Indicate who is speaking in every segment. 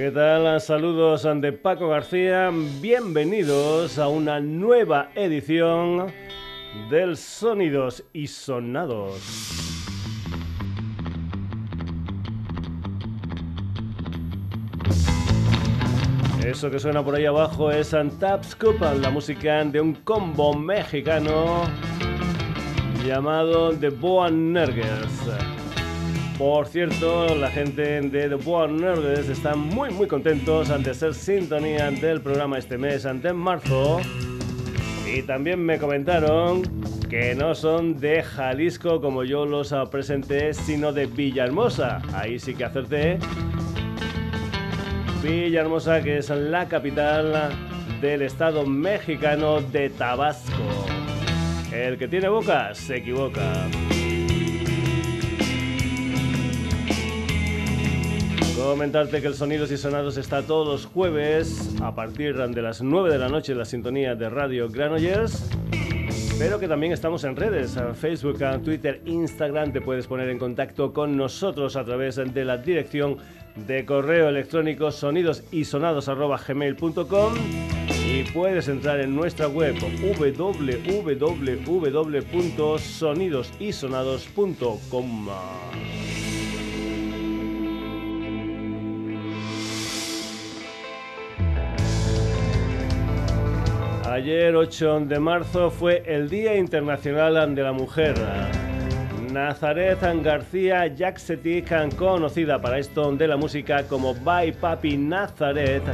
Speaker 1: ¿Qué tal? Saludos de Paco García. Bienvenidos a una nueva edición del Sonidos y Sonados. Eso que suena por ahí abajo es Antapscoop, la música de un combo mexicano llamado The Boa Nergers. Por cierto, la gente de The Nerds están muy muy contentos de ser sintonía del programa este mes, ante marzo. Y también me comentaron que no son de Jalisco como yo los presenté, sino de Villahermosa. Ahí sí que acerté. Villahermosa, que es la capital del estado mexicano de Tabasco. El que tiene boca se equivoca. Comentarte que el Sonidos y Sonados está todos los jueves a partir de las 9 de la noche en la sintonía de Radio Granollers. Pero que también estamos en redes, en Facebook, Twitter, Instagram. Te puedes poner en contacto con nosotros a través de la dirección de correo electrónico sonidosYsonados.gmail.com y puedes entrar en nuestra web www.sonidosysonados.com. Ayer 8 de marzo fue el Día Internacional de la Mujer. Nazaret García Jacksetic, conocida para esto de la música como Bye Papi Nazaret,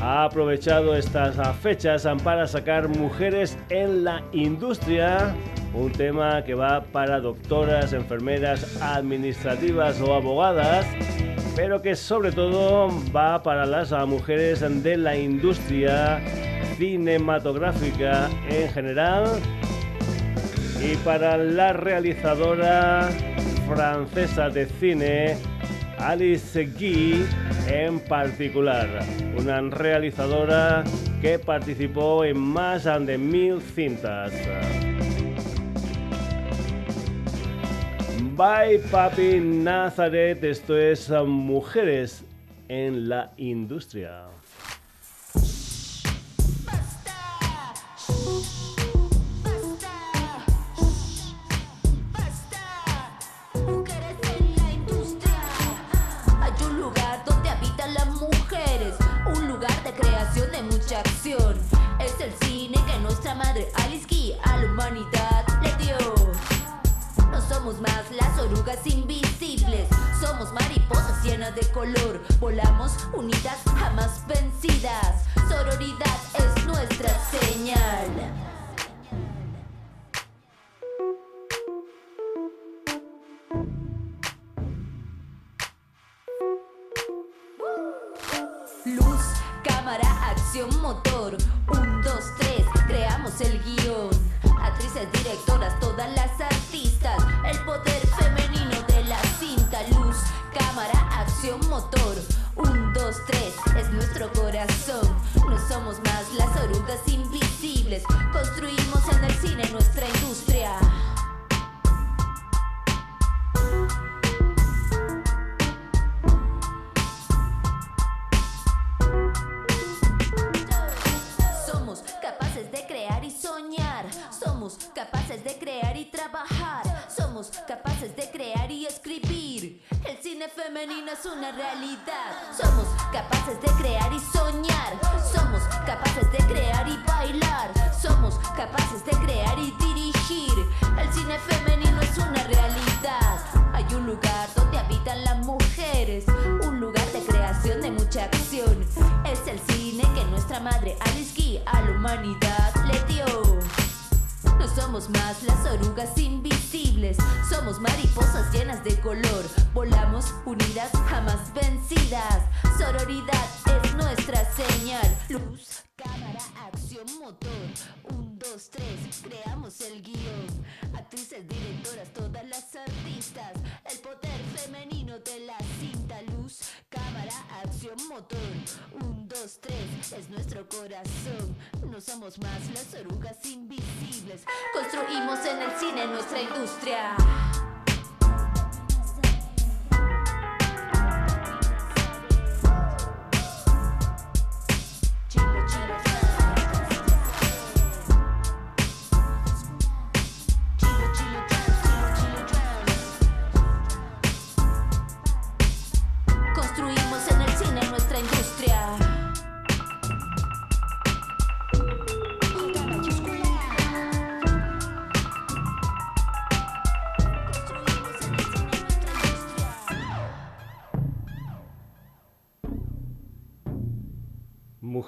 Speaker 1: ha aprovechado estas fechas para sacar mujeres en la industria, un tema que va para doctoras, enfermeras, administrativas o abogadas, pero que sobre todo va para las mujeres de la industria cinematográfica en general y para la realizadora francesa de cine Alice Guy en particular, una realizadora que participó en más de mil cintas. Bye Papi Nazaret, esto es Mujeres en la Industria.
Speaker 2: De color. Volamos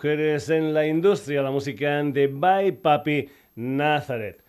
Speaker 2: mujeres en
Speaker 3: la industria, la música de By Papi Nazareth.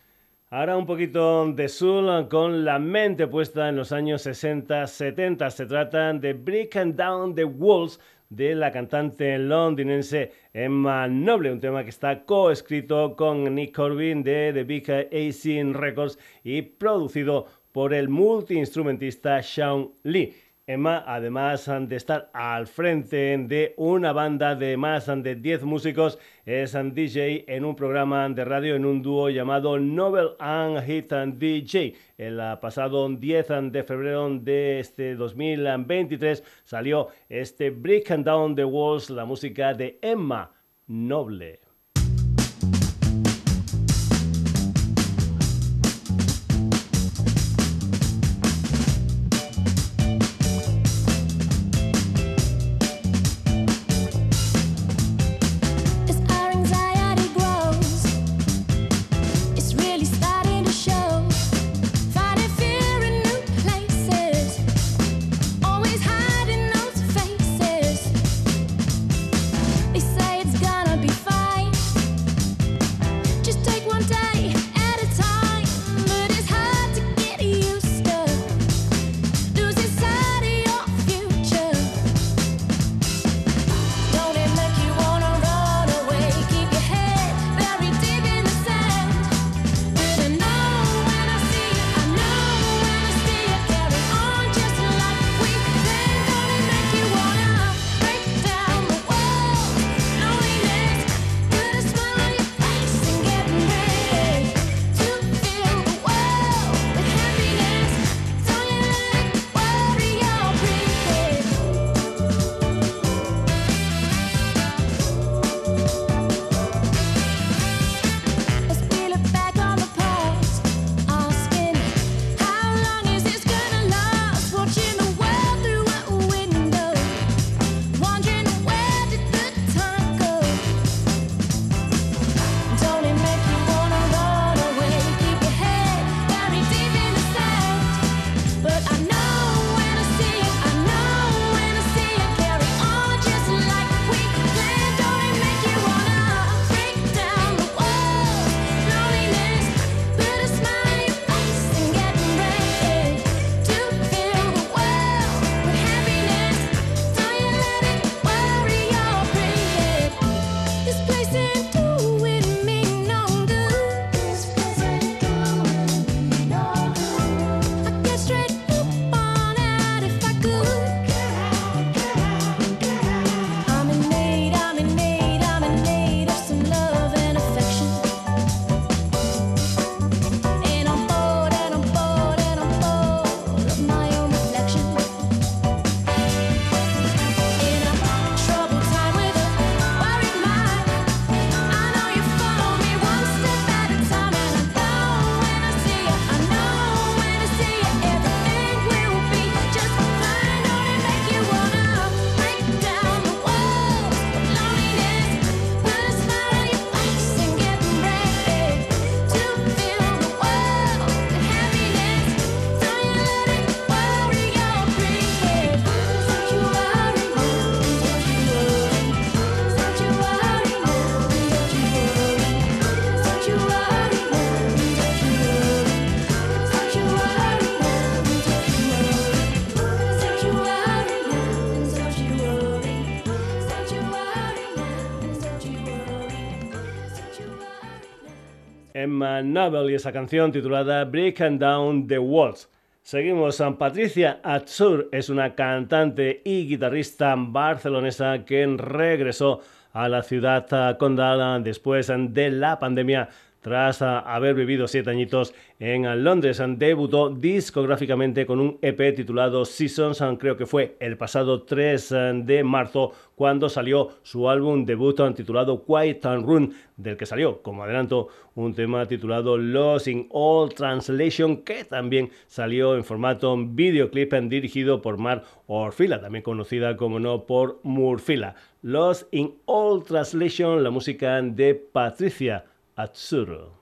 Speaker 3: Ahora un poquito de soul con la mente puesta en los años 60-70. Se trata de Breaking Down the Walls de la cantante londinense Emma Noble, un tema que está coescrito con Nick Corbin de The Big AC Records y producido por el multiinstrumentista Sean Lee. Emma, además de estar al frente de una banda de más de 10 músicos, es DJ en un programa de radio en un dúo llamado Novel and Hit DJ. El pasado 10 de febrero de este 2023 salió este Breaking Down the Walls, la música de Emma Noble. Novel y esa canción titulada Breaking Down the Walls. Seguimos. Patricia Atsur es una cantante y guitarrista barcelonesa que regresó a la ciudad condal después de la pandemia tras haber vivido siete añitos en Londres. Debutó discográficamente con un EP titulado Seasons, creo que fue el pasado 3 de marzo cuando salió su álbum debut titulado Quiet and Run, del que salió como adelanto un tema titulado Lost in All Translation, que también salió en formato videoclip dirigido por Mar Orfila, también conocida como no por Murfila. Lost in All Translation, la música de Patricia Atsuru.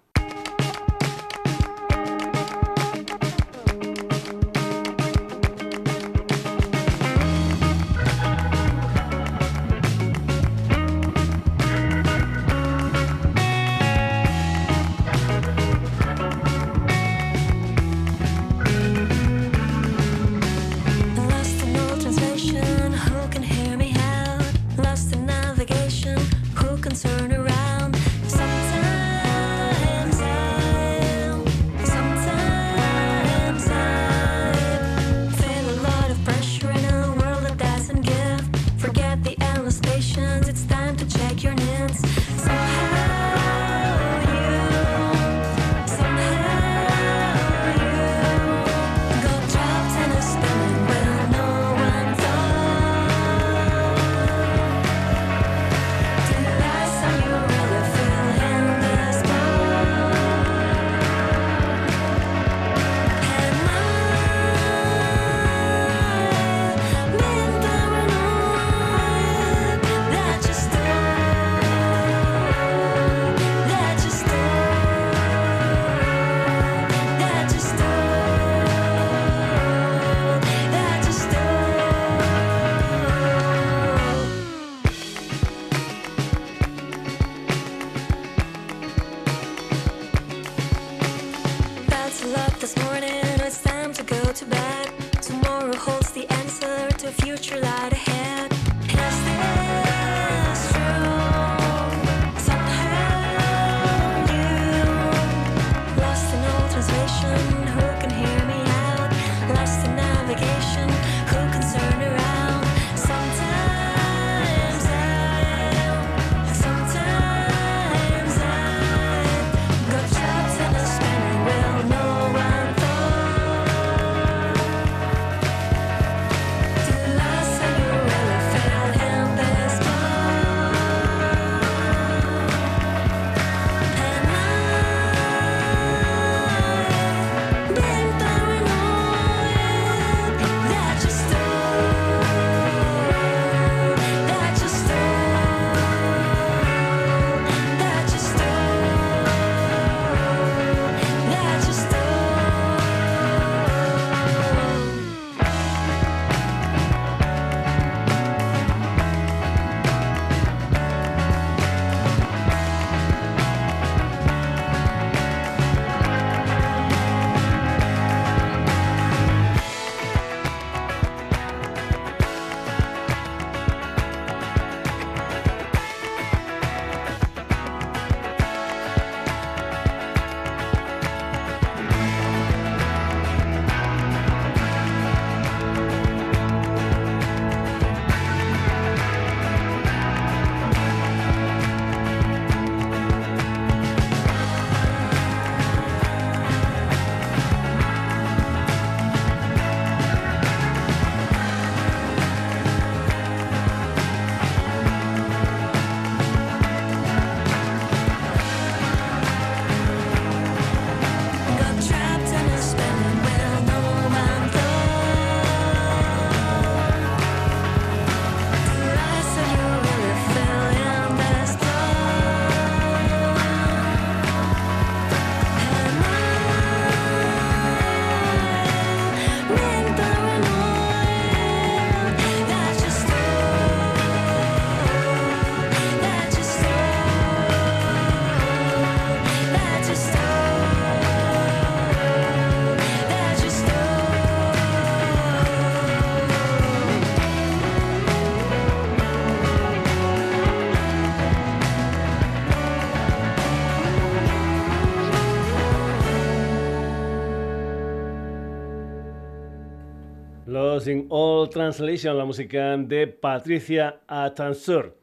Speaker 1: In All Translation, la música de Patricia Atansur.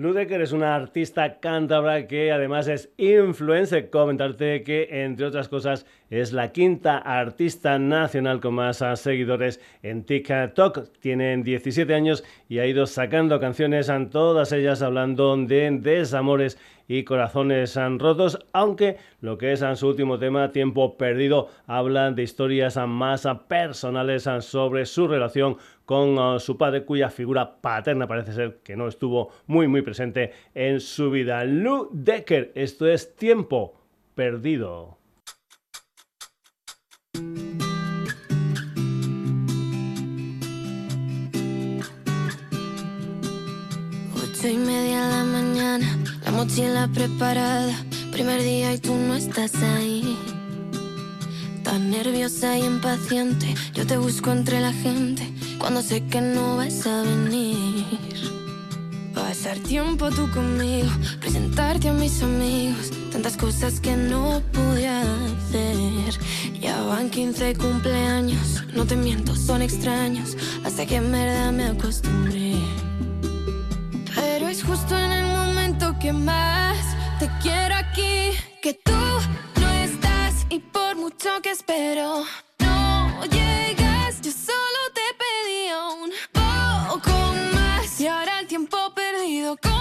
Speaker 1: Ludecker es una artista cántabra que además es influencer. Comentarte que, entre otras cosas, es la quinta artista nacional con más seguidores en TikTok. Tiene 17 años y ha ido sacando canciones, todas ellas hablando de desamores y Corazones rotos, aunque lo que es su último tema, Tiempo Perdido, habla de historias más personales sobre su relación con uh, su padre, cuya figura paterna parece ser que no estuvo muy muy presente en su vida. Lou Decker, esto es Tiempo Perdido.
Speaker 4: y media de la mañana la mochila preparada, primer día y tú no estás ahí. Tan nerviosa y impaciente, yo te busco entre la gente cuando sé que no vas a venir. Pasar tiempo tú conmigo, presentarte a mis amigos, tantas cosas que no pude hacer. Ya van 15 cumpleaños, no te miento, son extraños, hasta que en verdad me acostumbré. Pero es justo en el que más te quiero aquí, que tú no estás y por mucho que espero, no llegas, ¿cómo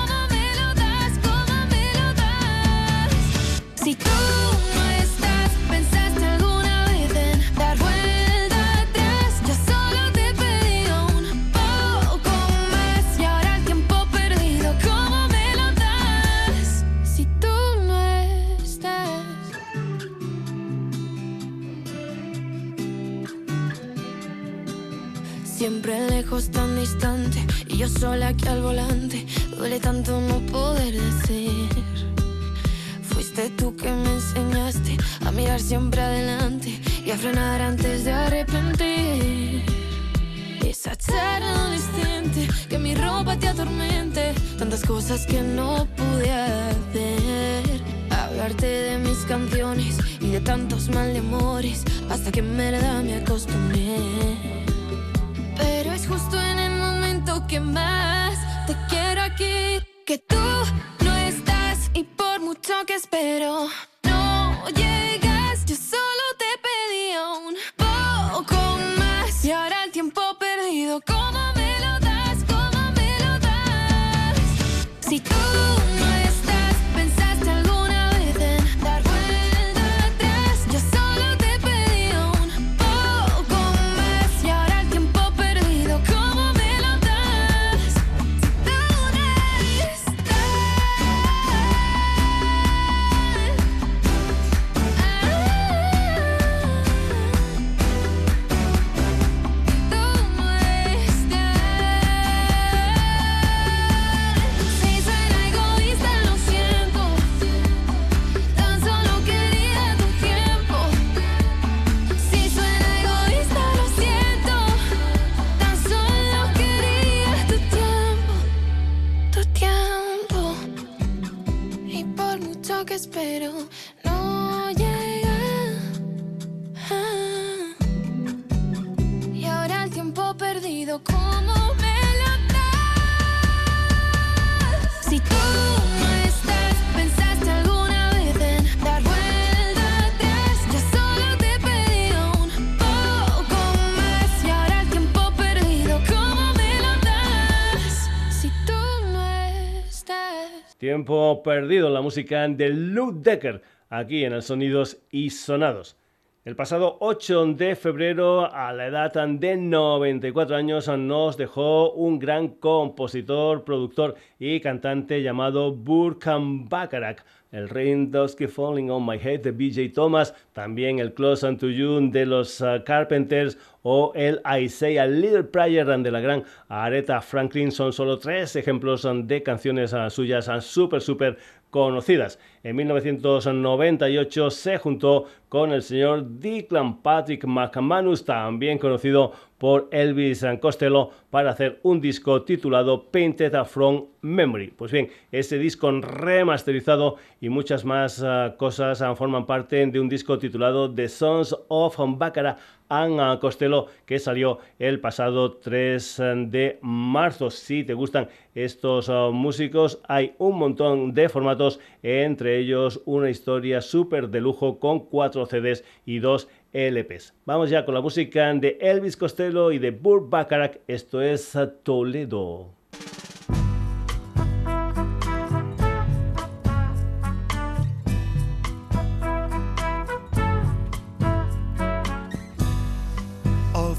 Speaker 5: Perdido
Speaker 1: la música de Lou Decker, aquí en el Sonidos y Sonados. El pasado 8 de febrero, a la edad de 94 años, nos dejó un gran compositor, productor y cantante llamado Burkham Bacharach el Rain Keep Falling on My Head de BJ Thomas, también el Close Unto You de los uh, Carpenters o el I Say a Little Prayer de la gran Aretha Franklin son solo tres ejemplos de canciones uh, suyas súper, súper conocidas. En 1998 se juntó con el señor Declan Patrick McManus, también conocido por Elvis Costello, para hacer un disco titulado Painted from Memory. Pues bien, ese disco remasterizado y muchas más ah, cosas ah, forman parte de un disco titulado The Sons of Baccarat Anna Costello, que salió el pasado 3 de marzo. Si te gustan estos músicos, hay un montón de formatos, entre ellos una historia súper de lujo con cuatro CDs y dos LPs. Vamos ya con la música de Elvis Costello y de Burt Bacharach. Esto es Toledo.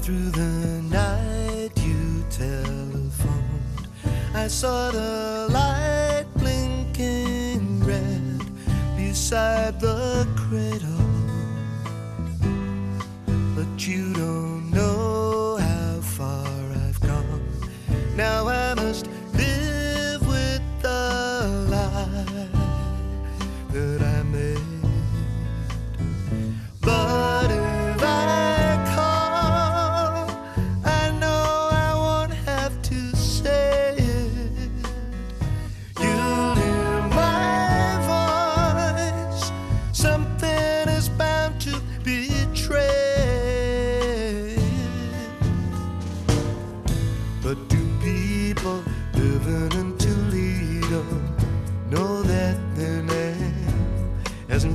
Speaker 6: through the night you telephoned. I saw the light blinking red beside the cradle. You don't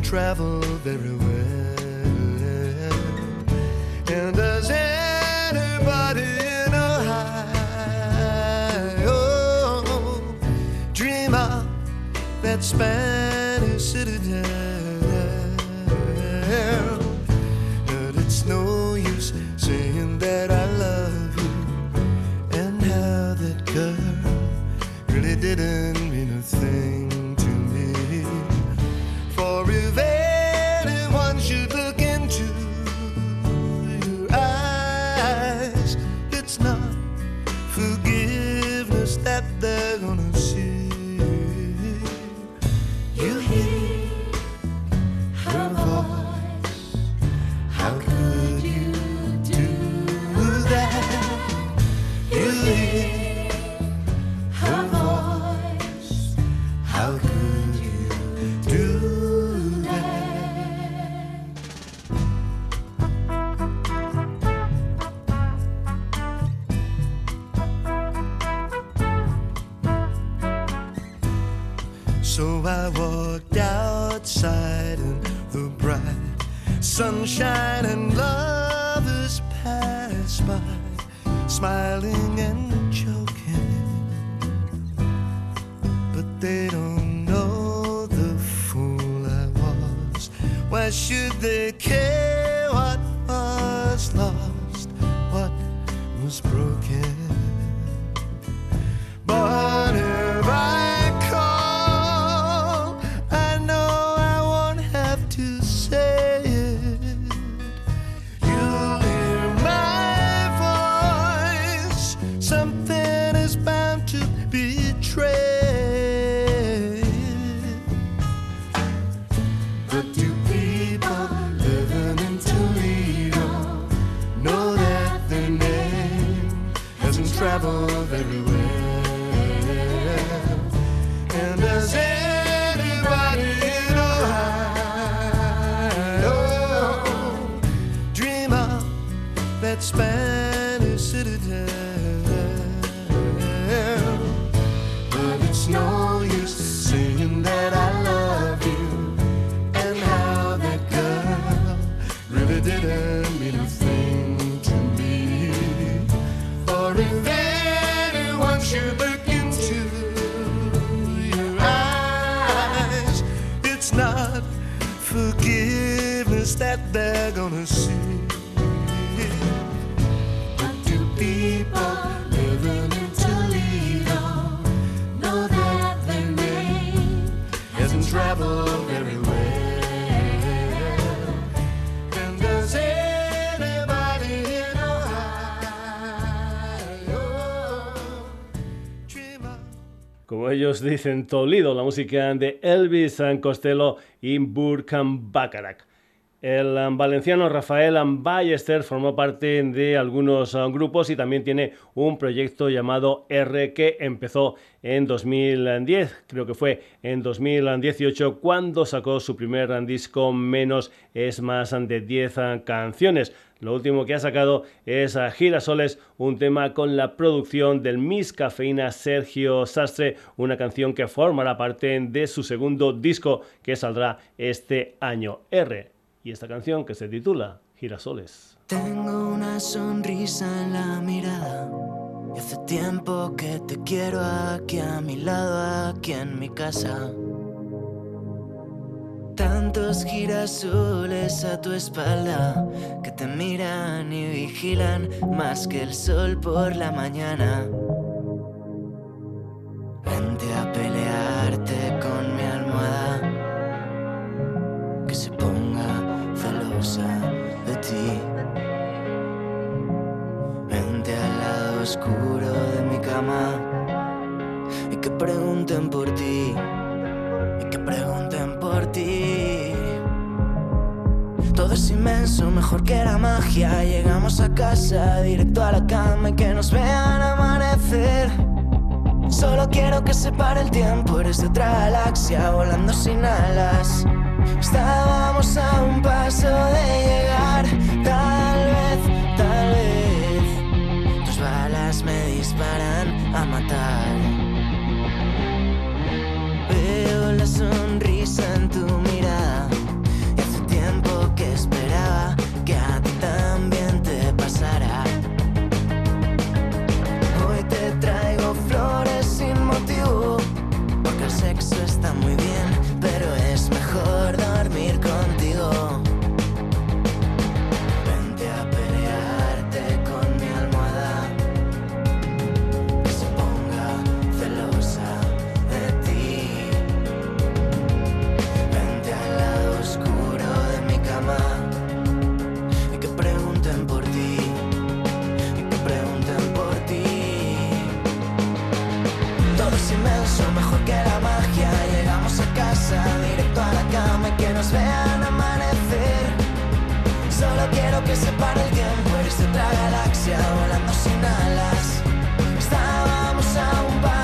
Speaker 6: travel very well. And does anybody know how? Oh, dream of that Spanish
Speaker 1: ellos dicen, Toledo, la música de Elvis Costello y Burkham Bacharach. El um, valenciano Rafael Ballester formó parte de algunos um, grupos y también tiene un proyecto llamado R que empezó en 2010, creo que fue en 2018 cuando sacó su primer disco Menos es más de 10 canciones. Lo último que ha sacado es a Girasoles, un tema con la producción del Miss Cafeína Sergio Sastre, una canción que formará parte de su segundo disco que saldrá este año R. Y esta canción que se titula Girasoles.
Speaker 7: Tengo una sonrisa en la mirada. Y hace tiempo que te quiero aquí a mi lado, aquí en mi casa. Tantos girasoles a tu espalda que te miran y vigilan más que el sol por la mañana. Casa, directo a la cama y que nos vean amanecer. Solo quiero que se pare el tiempo, eres de otra galaxia, volando sin alas. Estábamos a un paso de llegar, tal vez, tal vez. Tus balas me disparan a matar. Veo la sonrisa en tu nos vean amanecer. Solo quiero que se pare el tiempo, eres de otra galaxia, volando sin alas. Estábamos a un paso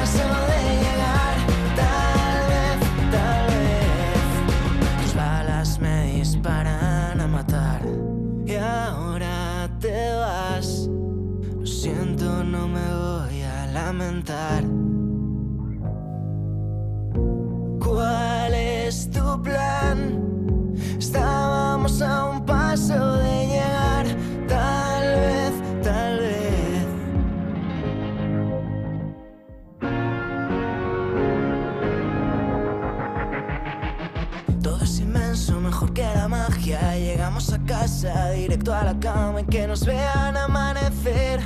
Speaker 8: directo a la cama y que nos vean amanecer.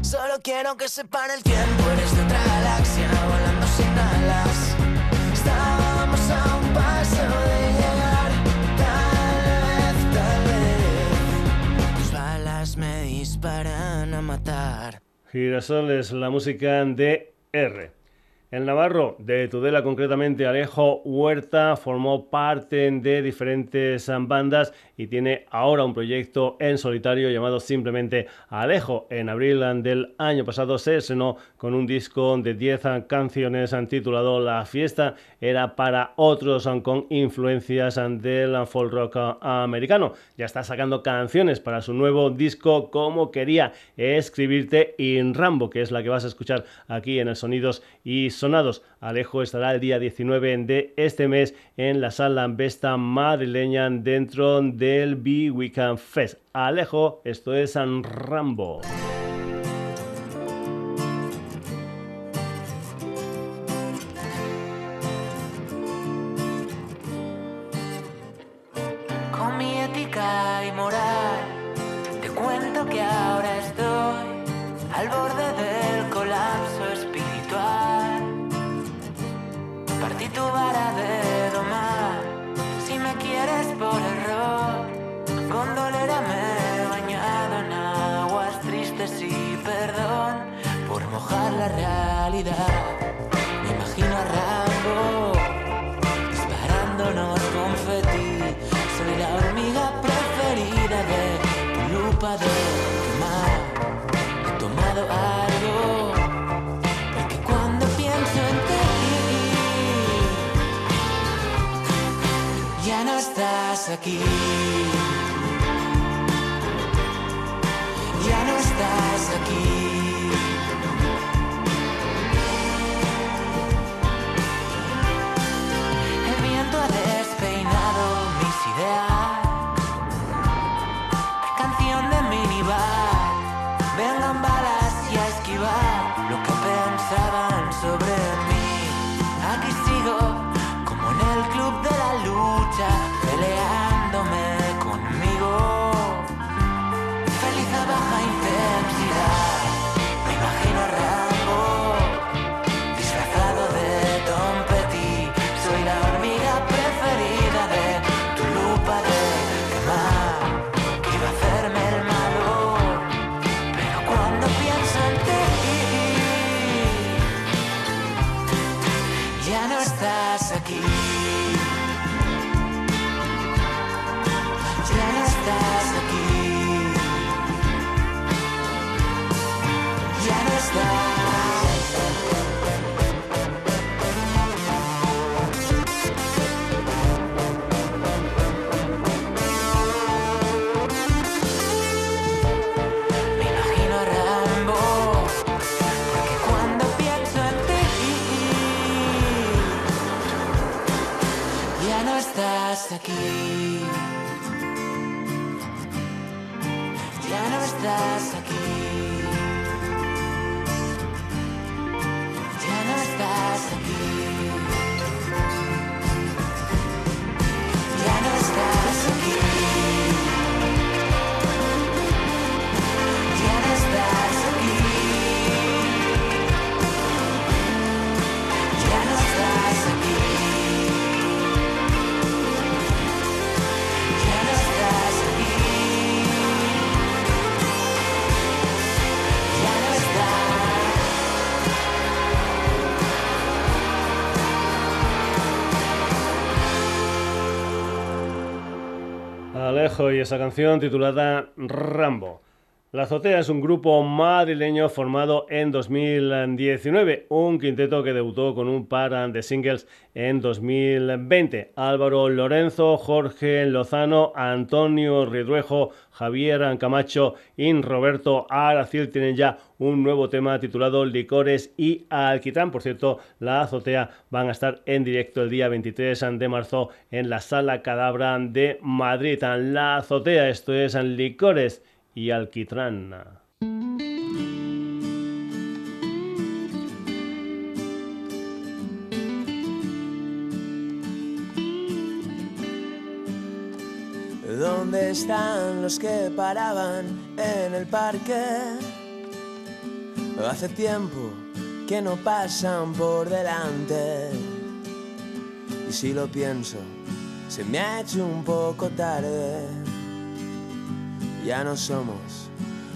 Speaker 8: Solo quiero que sepan el tiempo, eres de otra galaxia, volando sin alas. Estábamos a un paso de llegar, tal vez, tal vez. Tus balas me disparan a matar.
Speaker 1: Girasol es la música de R. El Navarro de Tudela, concretamente Alejo Huerta, formó parte de diferentes bandas y tiene ahora un proyecto en solitario llamado simplemente Alejo. En abril del año pasado se estrenó con un disco de 10 canciones titulado La fiesta era para otros con influencias del folk rock americano. Ya está sacando canciones para su nuevo disco como quería escribirte in Rambo, que es la que vas a escuchar aquí en el Sonidos y sonados. Alejo estará el día 19 de este mes en la sala Vesta madrileña dentro del Be Weekend Fest. Alejo, esto es San Rambo.
Speaker 8: Aquí. Ya no estás Yeah. Aquí.
Speaker 1: Alejo y esa canción titulada Rambo. La Azotea es un grupo madrileño formado en 2019, un quinteto que debutó con un par de singles en 2020. Álvaro Lorenzo, Jorge Lozano, Antonio Ridruejo, Javier Camacho y Roberto Aracil tienen ya un nuevo tema titulado Licores y Alquitrán. Por cierto, la Azotea van a estar en directo el día 23 de marzo en la Sala Cadabra de Madrid. La Azotea, esto es Licores y Alquitrán.
Speaker 9: ¿Dónde están los que paraban en el parque? Hace tiempo que no pasan por delante. Y si lo pienso, se me ha hecho un poco tarde. Ya no somos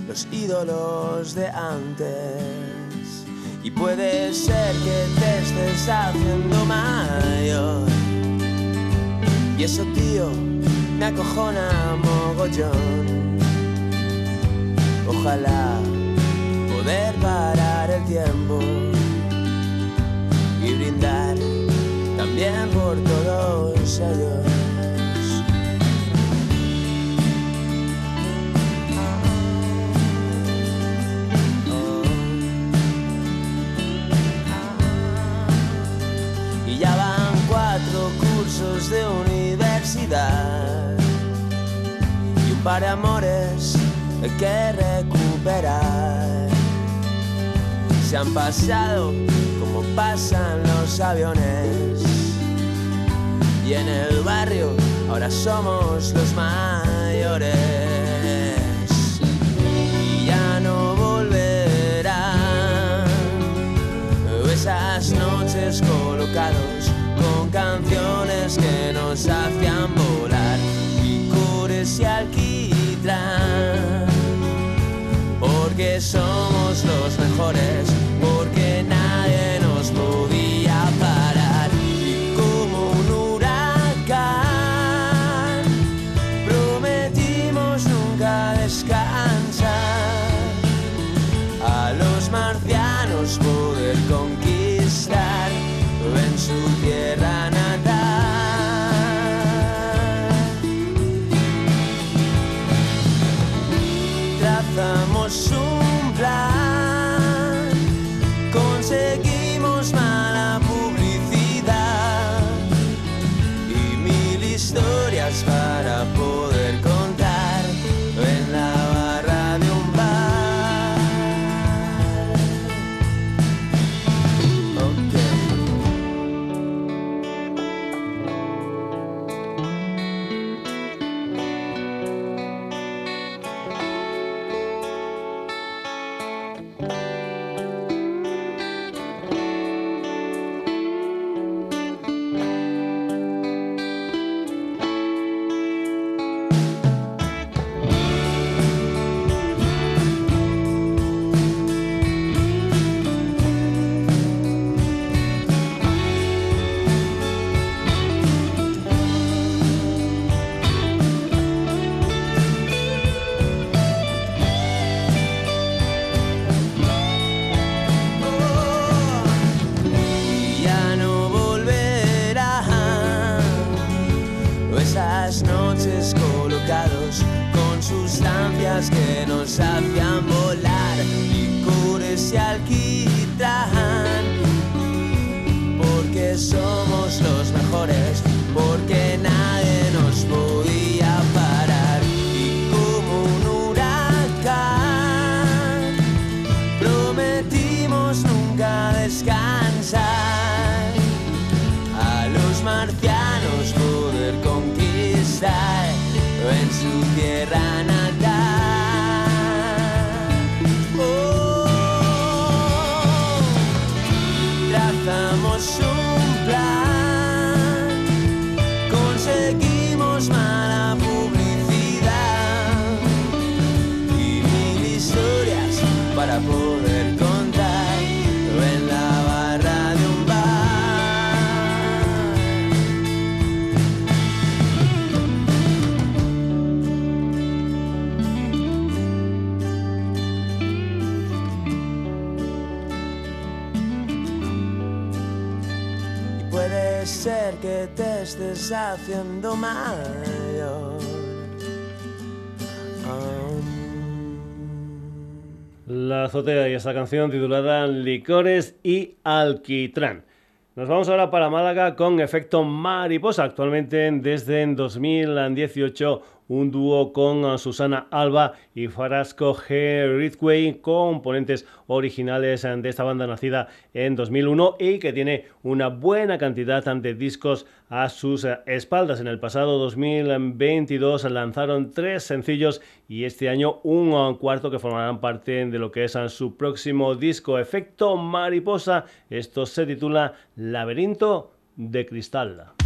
Speaker 9: los ídolos de antes. Y puede ser que te estés haciendo mayor. Y eso, tío, me acojona mogollón. Ojalá poder parar el tiempo y brindar también por todos ellos. Un par de amores que recuperar. Se han pasado como pasan los aviones. Y en el barrio ahora somos los mayores. Y ya no volverán esas noches colocados con canciones que nos hacían volar. Y cures porque somos los mejores, haciendo mayor.
Speaker 1: La azotea y esa canción titulada Licores y Alquitrán. Nos vamos ahora para Málaga con efecto mariposa. Actualmente, desde en 2018, un dúo con Susana Alba y Farasco G. Ridgway, componentes originales de esta banda nacida en 2001 y que tiene una buena cantidad de discos a sus espaldas. En el pasado 2022 lanzaron tres sencillos y este año un cuarto que formarán parte de lo que es su próximo disco Efecto Mariposa. Esto se titula Laberinto de Cristal.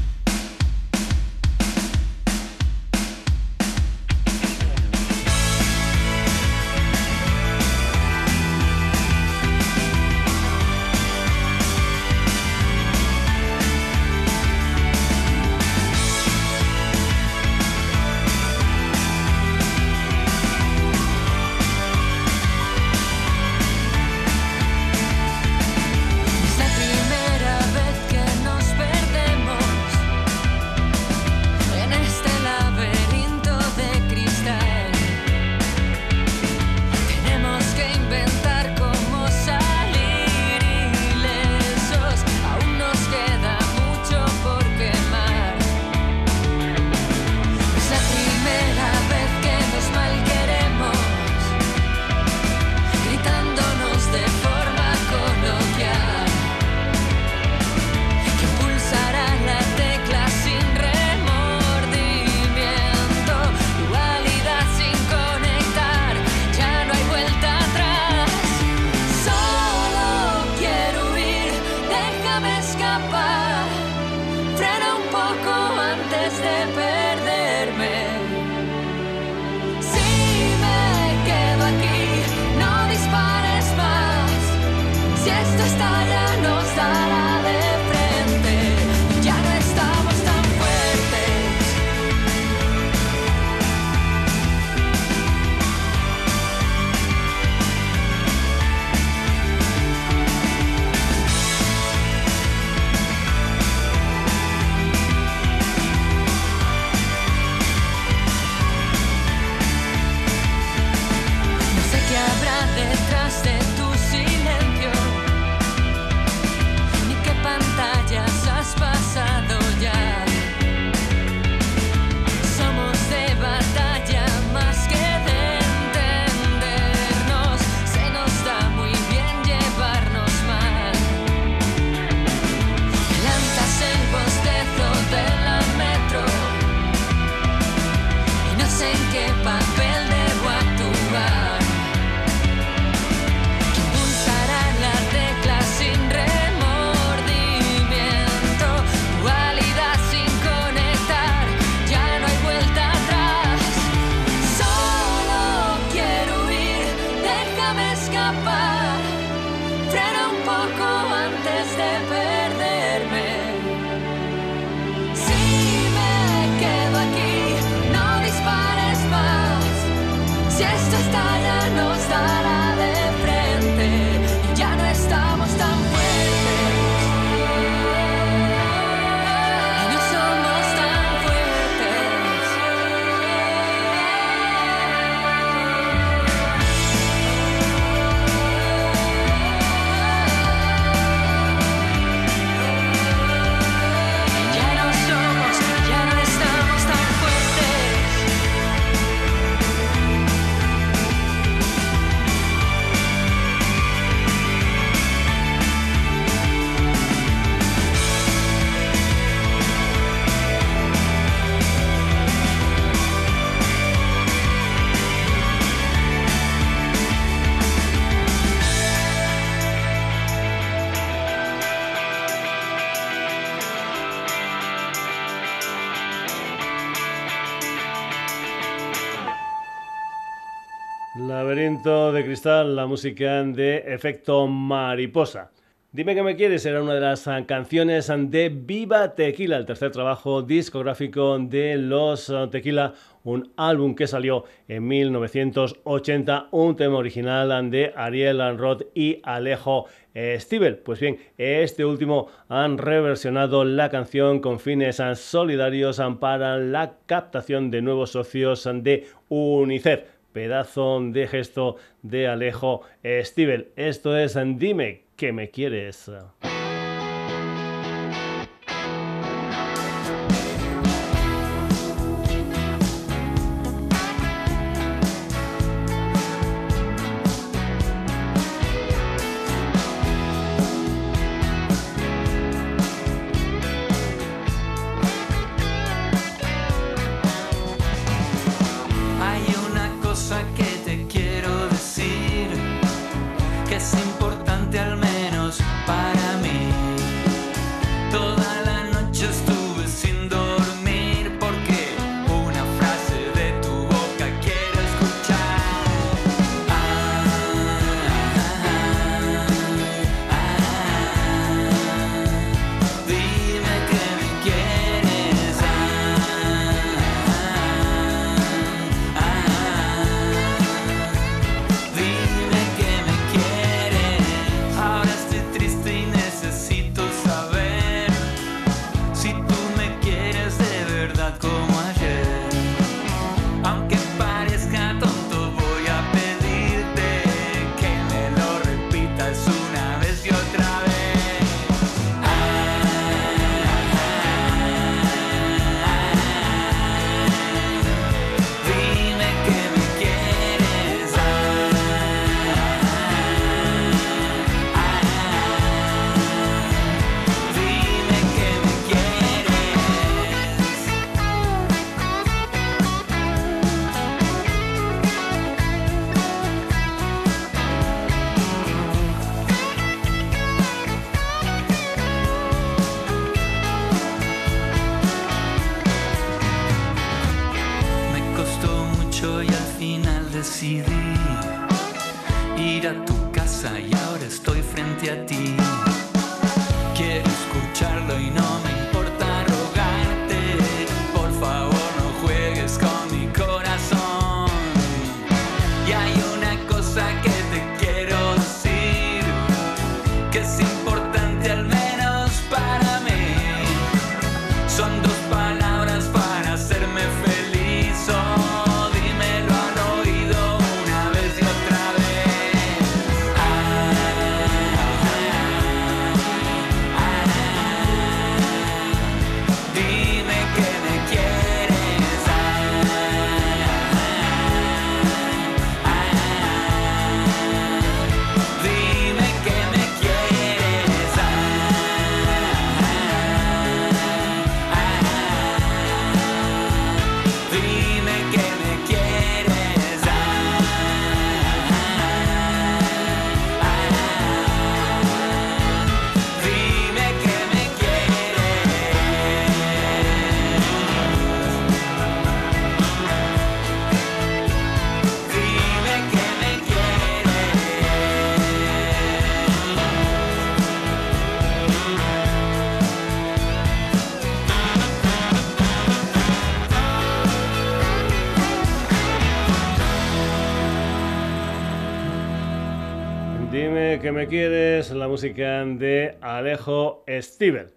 Speaker 1: De cristal, la música de efecto mariposa. Dime que me quieres era una de las canciones de Viva Tequila, el tercer trabajo discográfico de Los Tequila, un álbum que salió en 1980, un tema original de Ariel Roth y Alejo Stivel. Pues bien, este último han reversionado la canción con fines solidarios para la captación de nuevos socios de UNICEF pedazo de gesto de Alejo Stivel. Esto es Dime que me quieres. Quieres, la música de Alejo Stivel.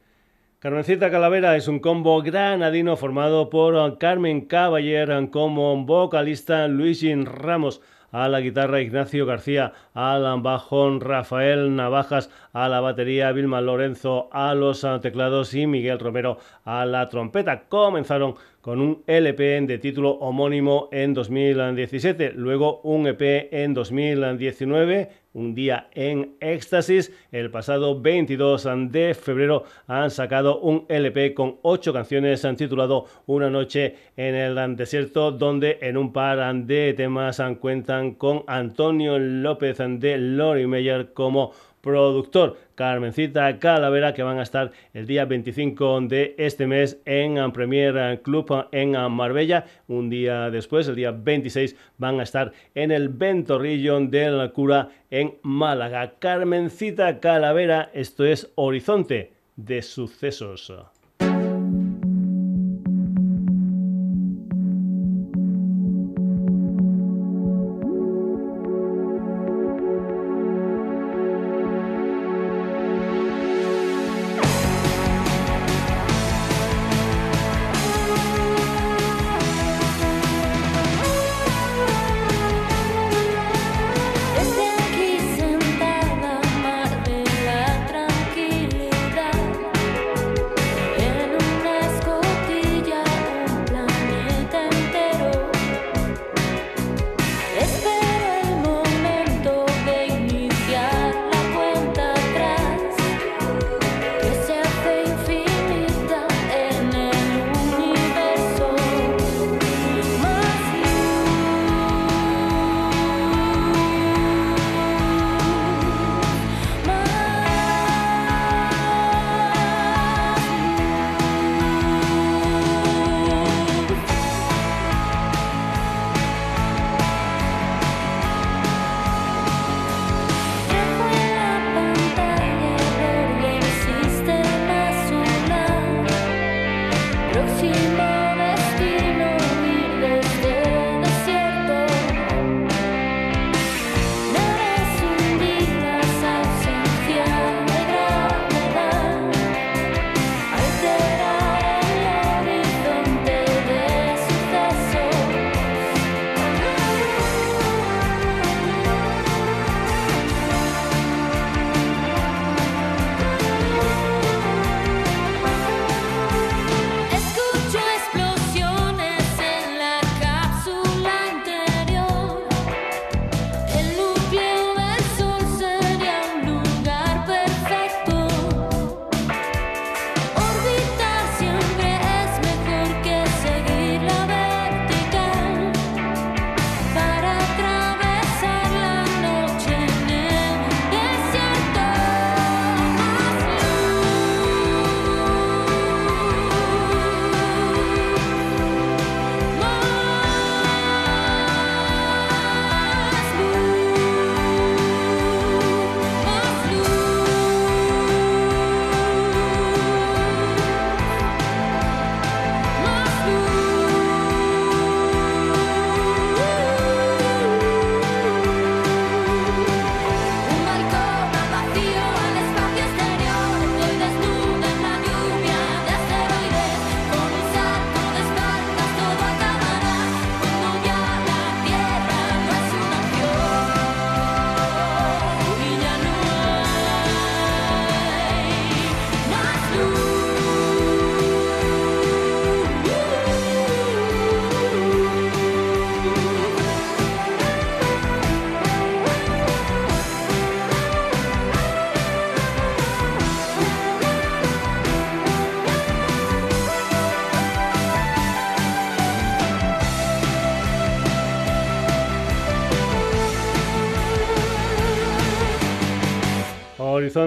Speaker 1: Carmencita Calavera es un combo granadino formado por Carmen Caballer como vocalista, Luigi Ramos a la guitarra Ignacio García, al bajón Rafael Navajas, a la batería Vilma Lorenzo, a los teclados y Miguel Romero a la trompeta. Comenzaron con un LP de título homónimo en 2017, luego un EP en 2019, un día en éxtasis. El pasado 22 de febrero han sacado un LP con ocho canciones, han titulado Una noche en el desierto, donde en un par de temas cuentan con Antonio López de Lori Meyer como productor Carmencita Calavera que van a estar el día 25 de este mes en Premier Club en Marbella. Un día después, el día 26, van a estar en el Ventorrillo de la Cura en Málaga. Carmencita Calavera, esto es Horizonte de Sucesos.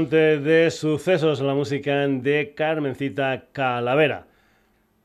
Speaker 1: De sucesos la música de Carmencita Calavera.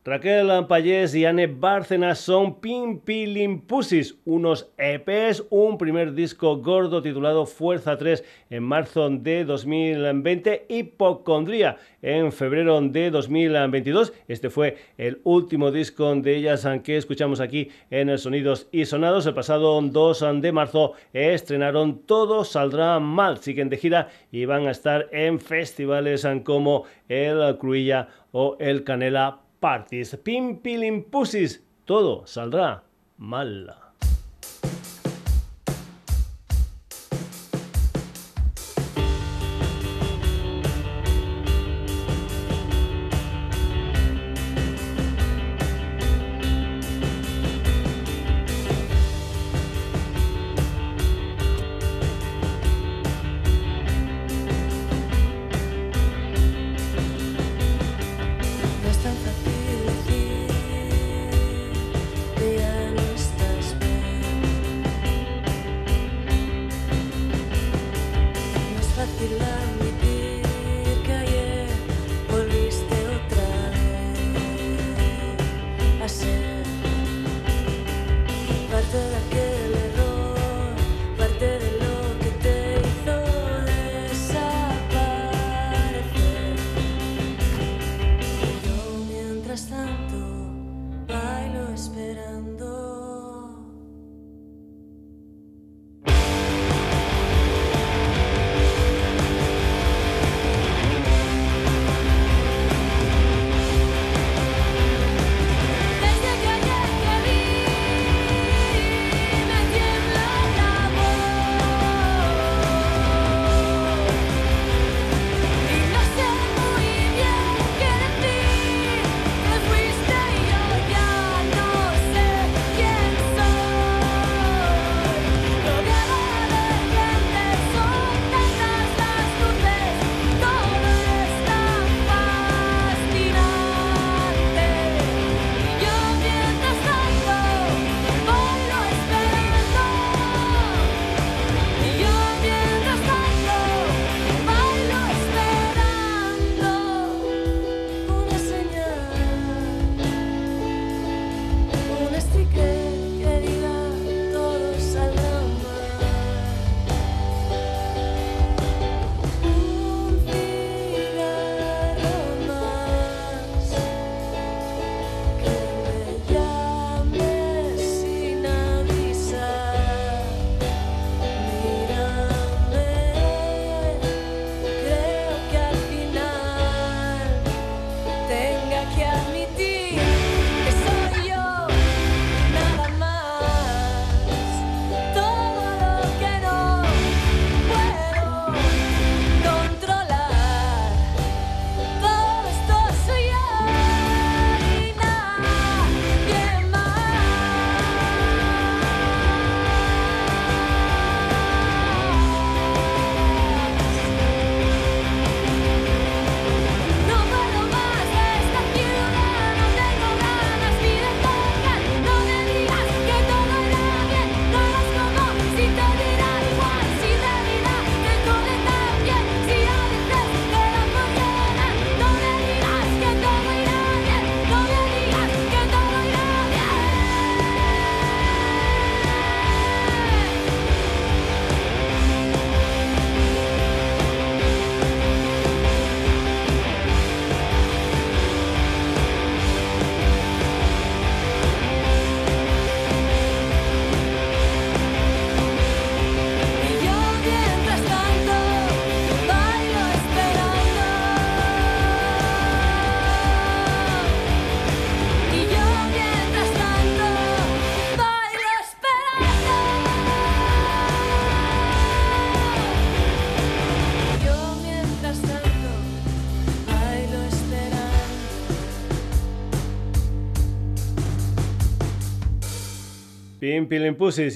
Speaker 1: Raquel Payés y Anne Bárcenas son Pimpilimpusis, unos EPs, un primer disco gordo titulado Fuerza 3 en marzo de 2020, Hipocondría en febrero de 2022. Este fue el último disco de ellas que escuchamos aquí en el Sonidos y Sonados. El pasado 2 de marzo estrenaron Todo Saldrá Mal. Siguen de gira y van a estar en festivales como el Cruilla o el Canela parties, Pimpilimpusis, todo saldrá mal.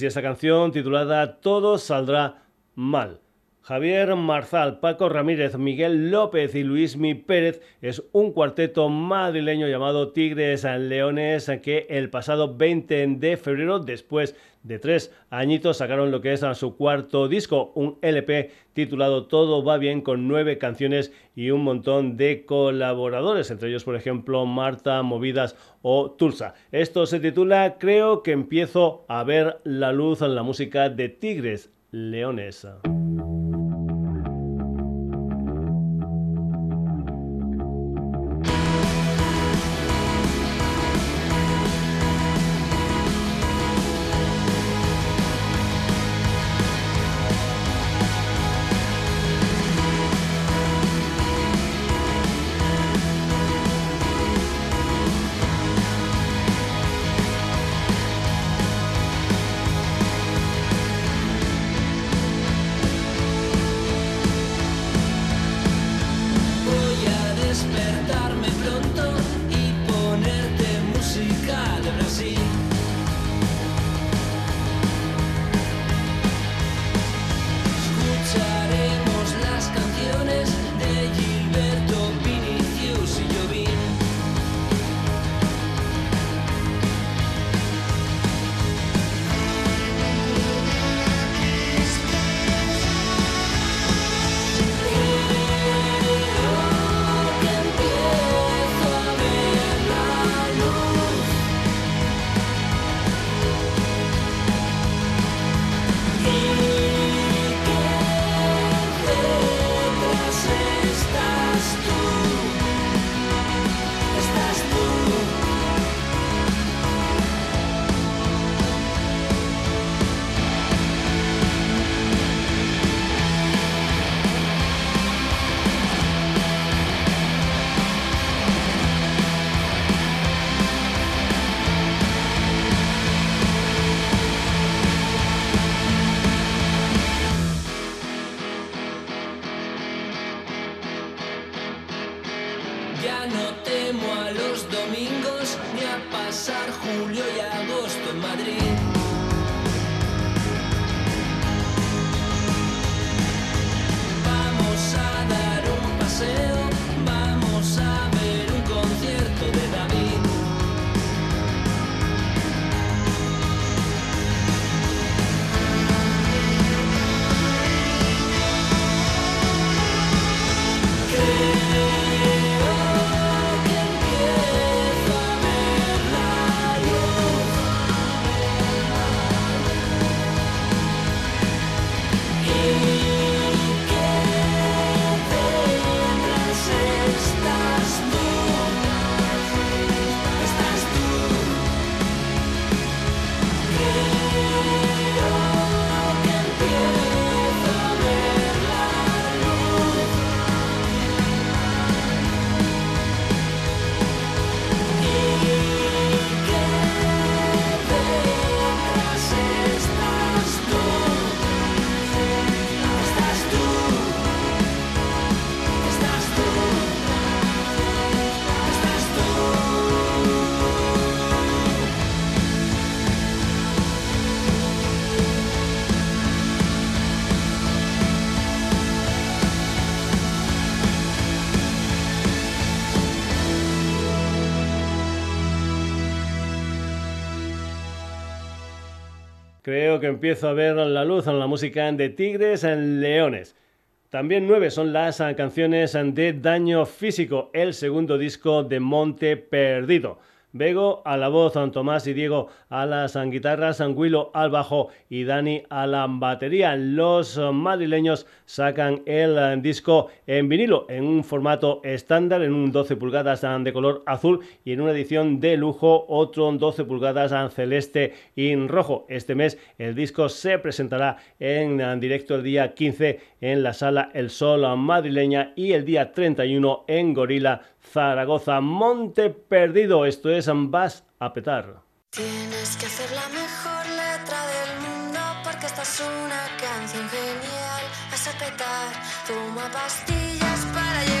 Speaker 1: Y esta canción titulada Todo saldrá mal.
Speaker 10: Javier Marzal, Paco Ramírez, Miguel López y Luis Mi Pérez es un cuarteto madrileño llamado Tigres Leones que el pasado 20 de febrero, después de tres añitos, sacaron lo que es su cuarto disco, un LP titulado Todo va bien con nueve canciones y un montón de colaboradores, entre ellos por ejemplo Marta, Movidas o Tulsa. Esto se titula Creo que empiezo a ver la luz en la música de Tigres Leones. Empiezo a ver la luz en la música de Tigres en Leones. También nueve son las canciones de Daño Físico, el segundo disco de Monte Perdido. Bego a la voz, Tomás y Diego a las guitarras, Anguilo al bajo y Dani a la batería. Los madrileños sacan el disco en vinilo, en un formato estándar, en un 12 pulgadas de color azul y en una edición de lujo, otro 12 pulgadas celeste y rojo. Este mes el disco se presentará en directo el día 15 en la sala El Sol madrileña y el día 31 en Gorila Zaragoza. Monte Perdido, esto es Vas a petar.
Speaker 11: Tienes que hacer la mejor letra del mundo porque esta es una canción genial. Vas a petar, toma pastillas para llevarlo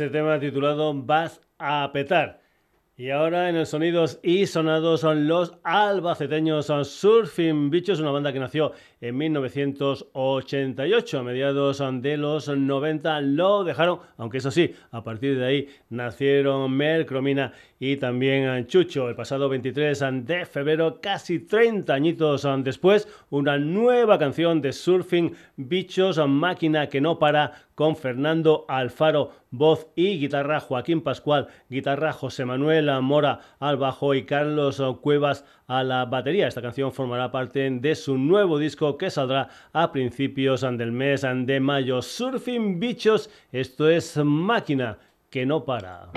Speaker 12: ese tema titulado Vas a petar. Y ahora en el Sonidos y Sonados son los albaceteños son Surfing Bichos, una banda que nació en 1988. A mediados de los 90 lo dejaron, aunque eso sí, a partir de ahí nacieron Mel, Cromina y también Chucho. El pasado 23 de febrero, casi 30 añitos después, una nueva canción de Surfing Bichos, Máquina que no para, con Fernando Alfaro, voz y guitarra, Joaquín Pascual, guitarra, José Manuel Mora al bajo y Carlos Cuevas a la batería. Esta canción formará parte de su nuevo disco que saldrá a principios del mes de mayo. Surfing Bichos, esto es máquina que no para.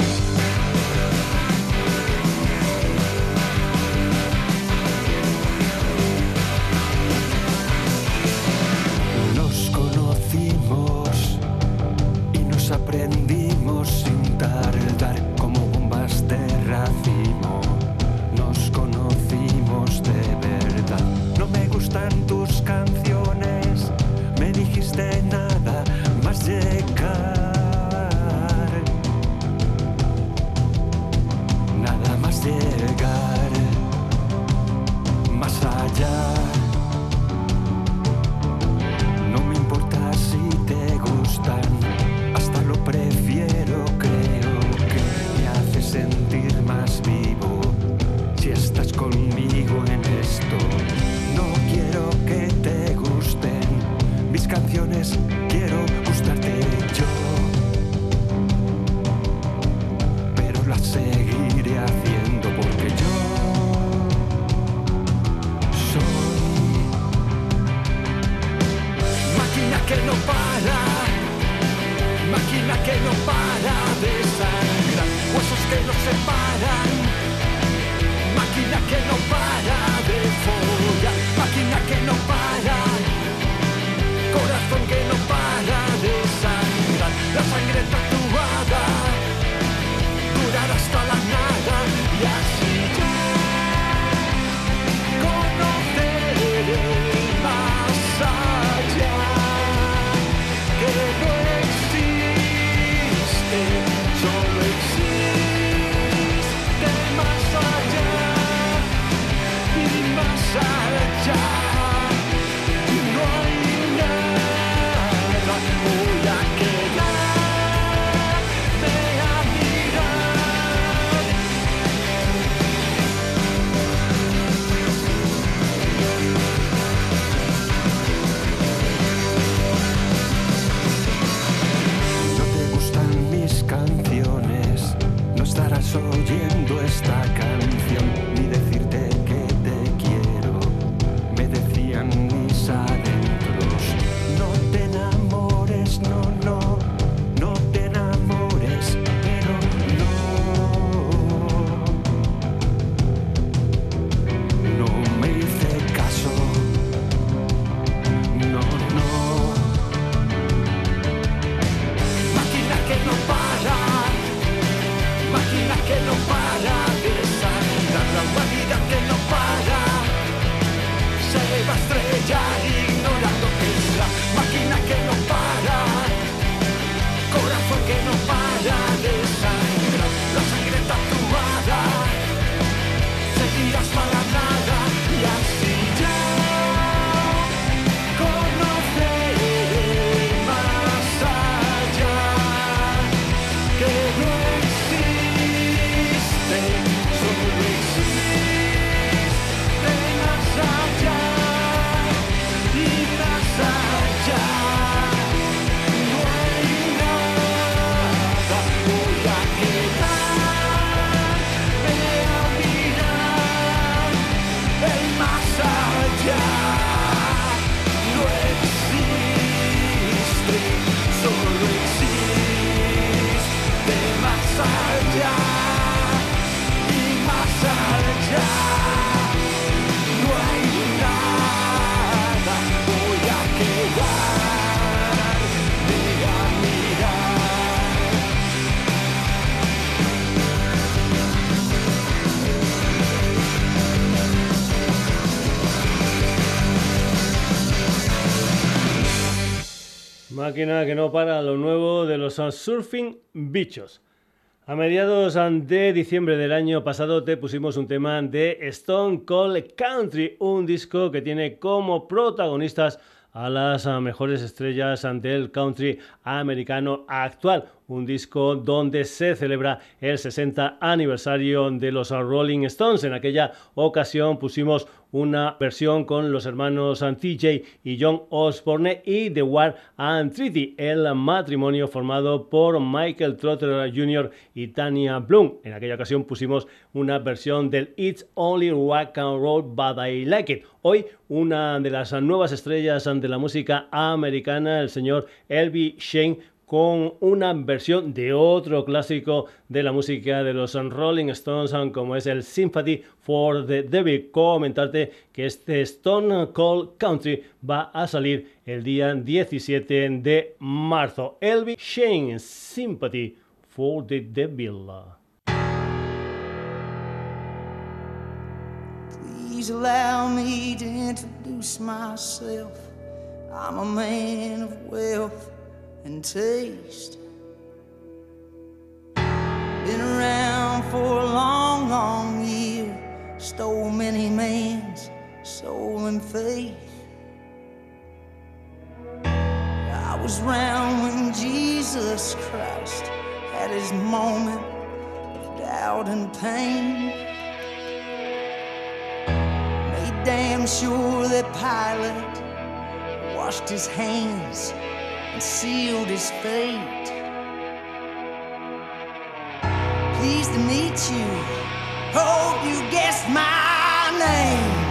Speaker 1: Máquina que no para lo nuevo de los surfing bichos. A mediados de diciembre del año pasado te pusimos un tema de Stone Cold Country, un disco que tiene como protagonistas a las mejores estrellas del country americano actual un disco donde se celebra el 60 aniversario de los Rolling Stones. En aquella ocasión pusimos una versión con los hermanos TJ y John Osborne y The War and Treaty, el matrimonio formado por Michael Trotter Jr. y Tanya Bloom. En aquella ocasión pusimos una versión del It's Only Rock and Roll But I Like It. Hoy una de las nuevas estrellas de la música americana, el señor Elby Shane, con una versión de otro clásico de la música de los Rolling Stones, como es el Sympathy for the Devil. Comentarte que este Stone Cold Country va a salir el día 17 de marzo. Elby Shane, Sympathy for the Devil.
Speaker 13: Please allow me to introduce myself. I'm a man of wealth. And taste. Been around for a long, long year, stole many man's soul and faith. I was around when Jesus Christ had his moment of doubt and pain. Made damn sure that Pilate washed his hands and sealed his fate. Pleased to meet you. Hope you guessed my name.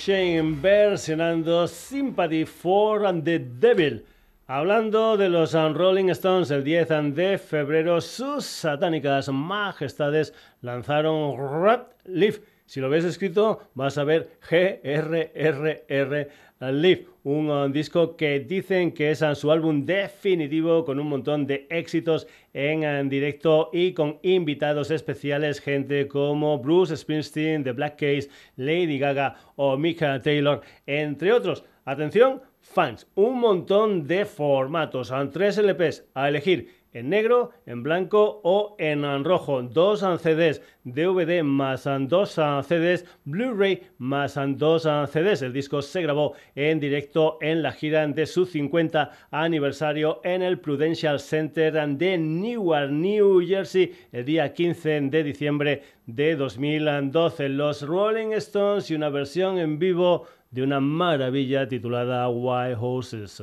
Speaker 1: Shane versionando Sympathy for the Devil. Hablando de los Rolling Stones, el 10 de febrero sus satánicas majestades lanzaron Rat Leaf. Si lo ves escrito, vas a ver G-R-R-R Leaf, un disco que dicen que es su álbum definitivo con un montón de éxitos en directo y con invitados especiales, gente como Bruce Springsteen, The Black Case, Lady Gaga o Mika Taylor, entre otros. Atención, fans, un montón de formatos, tres LPs a elegir en negro, en blanco o en rojo. Dos CDs DVD más dos CDs Blu-ray más dos CDs. El disco se grabó en directo en la gira de su 50 aniversario en el Prudential Center de Newark, New Jersey, el día 15 de diciembre de 2012. Los Rolling Stones y una versión en vivo de una maravilla titulada White Horses.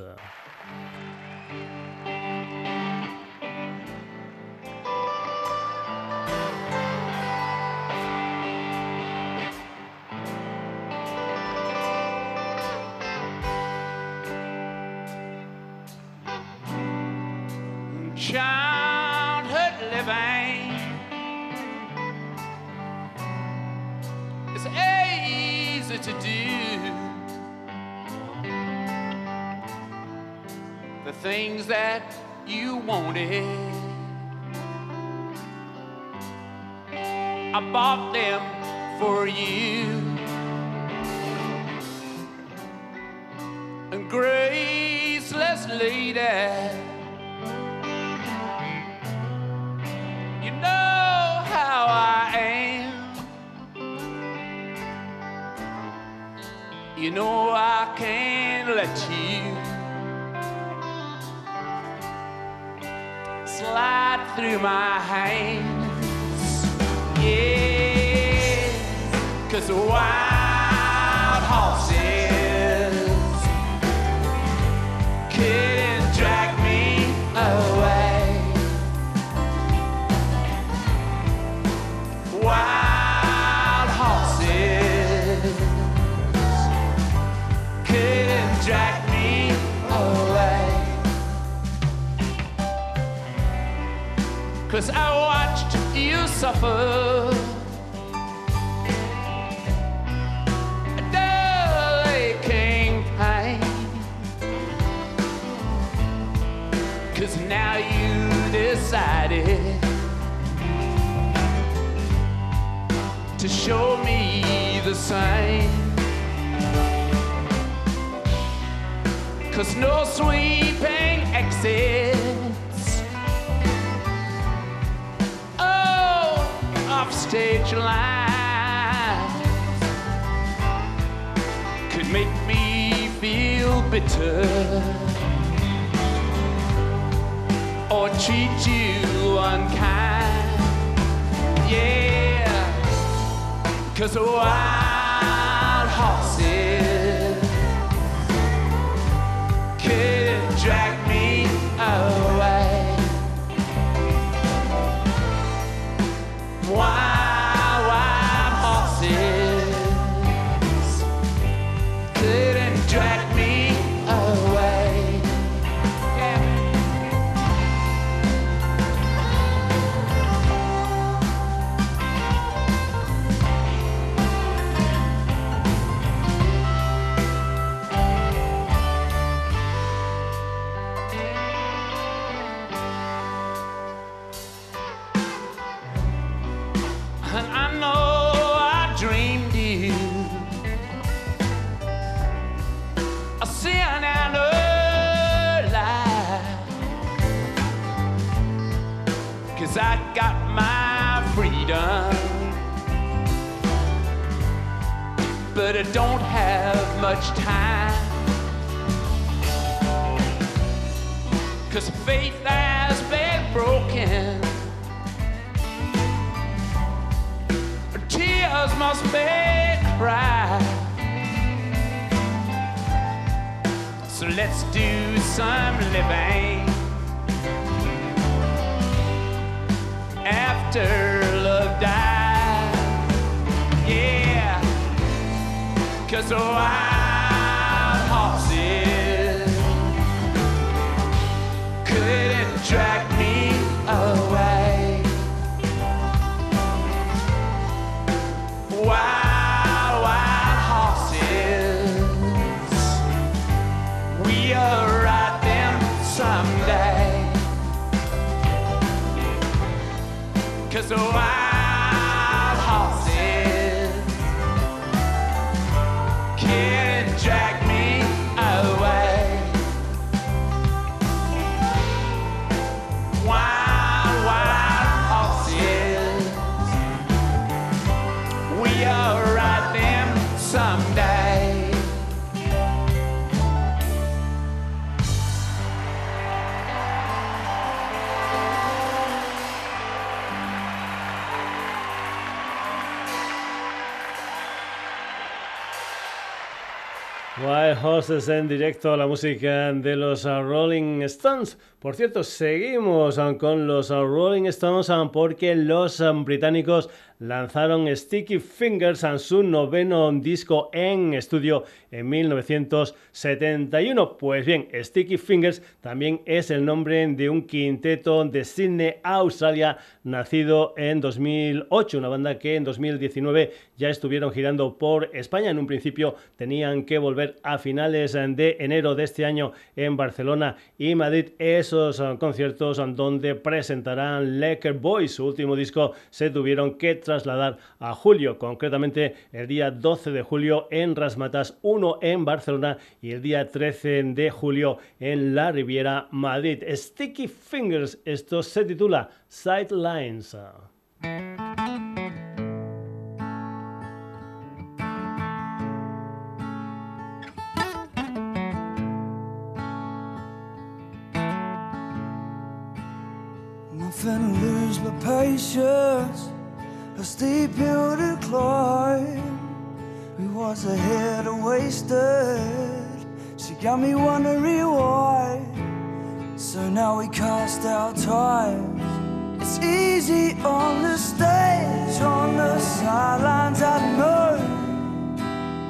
Speaker 14: to show me the sign. Cause no sweeping exits. Oh, off stage lines could make me feel bitter. Or treat you unkind. Yeah cause wild horses could drag but I don't have much time. Cause faith has been broken. tears must be cried. So let's do some living after cause wild horses couldn't drag me away. wild, wild horses. We'll ride them someday. Cause the wild Wild Horses
Speaker 1: en directo la música de los Rolling Stones. Por cierto, seguimos uh, con los uh, Rolling Stones uh, porque los británicos lanzaron Sticky Fingers en su noveno disco en estudio en 1971. Pues bien, Sticky Fingers también es el nombre de un quinteto de Sydney, Australia, nacido en 2008, una banda que en 2019 ya estuvieron girando por España. En un principio tenían que volver a finales de enero de este año en Barcelona y Madrid esos uh, conciertos donde presentarán Laker Boys, su último disco, se tuvieron que trasladar a julio, concretamente el día 12 de julio en Rasmatas 1 en Barcelona y el día 13 de julio en la Riviera Madrid. Sticky Fingers, esto se titula Sidelines.
Speaker 6: Patience. A steep hill to climb. We was ahead of wasted. She got me wondering why. So now we cast our ties. It's easy on the stage, on the sidelines. I know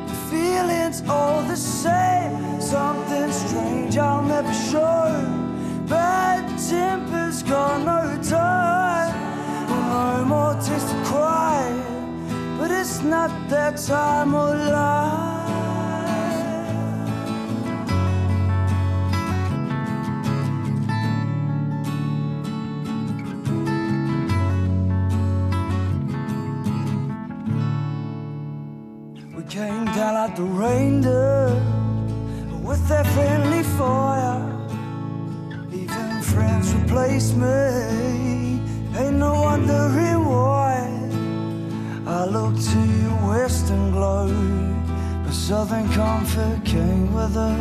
Speaker 6: the feeling's all the same. Something strange I'll never show. Bad temper's got no time. No more tears to cry. But it's not that time of life. We came down like the rain a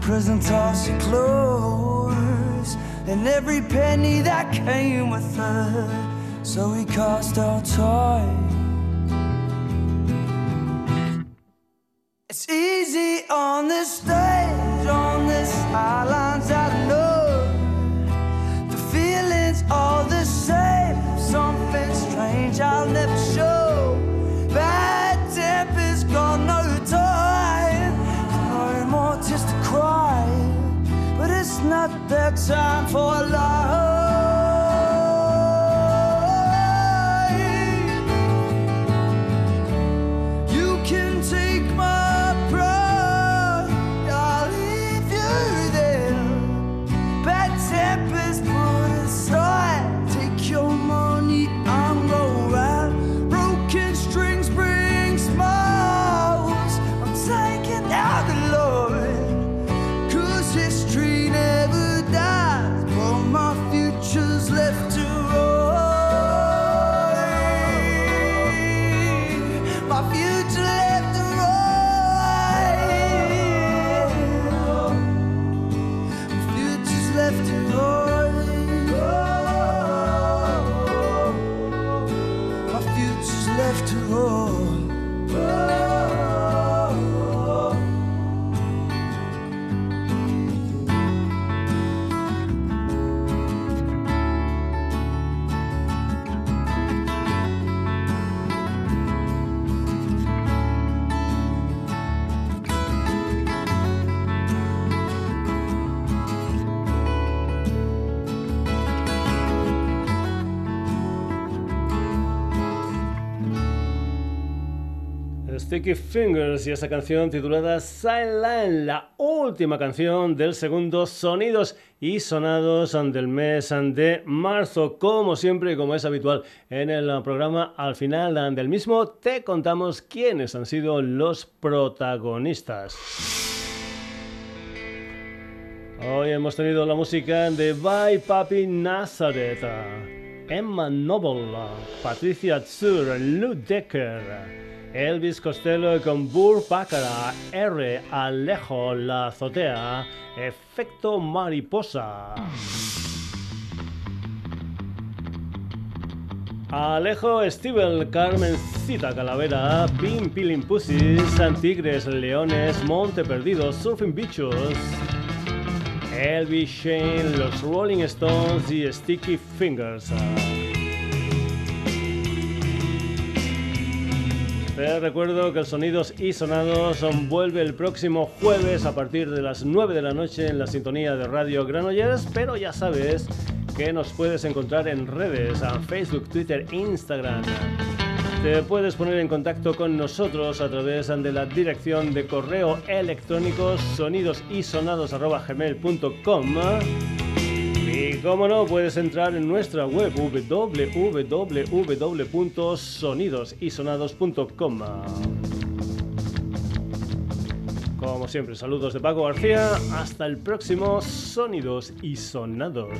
Speaker 6: prison toss your clothes, and every penny that came with it. So we cast our tie. It's easy on this stage, the
Speaker 1: Sticky Fingers y esa canción titulada Silent, la última canción del segundo Sonidos y Sonados del mes de marzo. Como siempre y como es habitual en el programa, al final del mismo te contamos quiénes han sido los protagonistas. Hoy hemos tenido la música de Bye Papi Nazareth, Emma Noble, Patricia Tsur, Lou Decker. Elvis Costello con Burr Pácara, R. Alejo La Azotea, Efecto Mariposa. Alejo Steven, Carmencita Calavera, Pim Pilin Pussies, Tigres, Leones, Monte Perdido, Surfing Bichos, Elvis Shane, Los Rolling Stones y Sticky Fingers. Te recuerdo que el Sonidos y Sonados vuelve el próximo jueves a partir de las 9 de la noche en la sintonía de Radio Granollers, pero ya sabes que nos puedes encontrar en redes, a Facebook, Twitter, Instagram. Te puedes poner en contacto con nosotros a través de la dirección de correo electrónico sonidosisonados.gmail.com y como no, puedes entrar en nuestra web www.sonidosisonados.com. Como siempre, saludos de Paco García. Hasta el próximo Sonidos y Sonados.